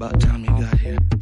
About time you got here.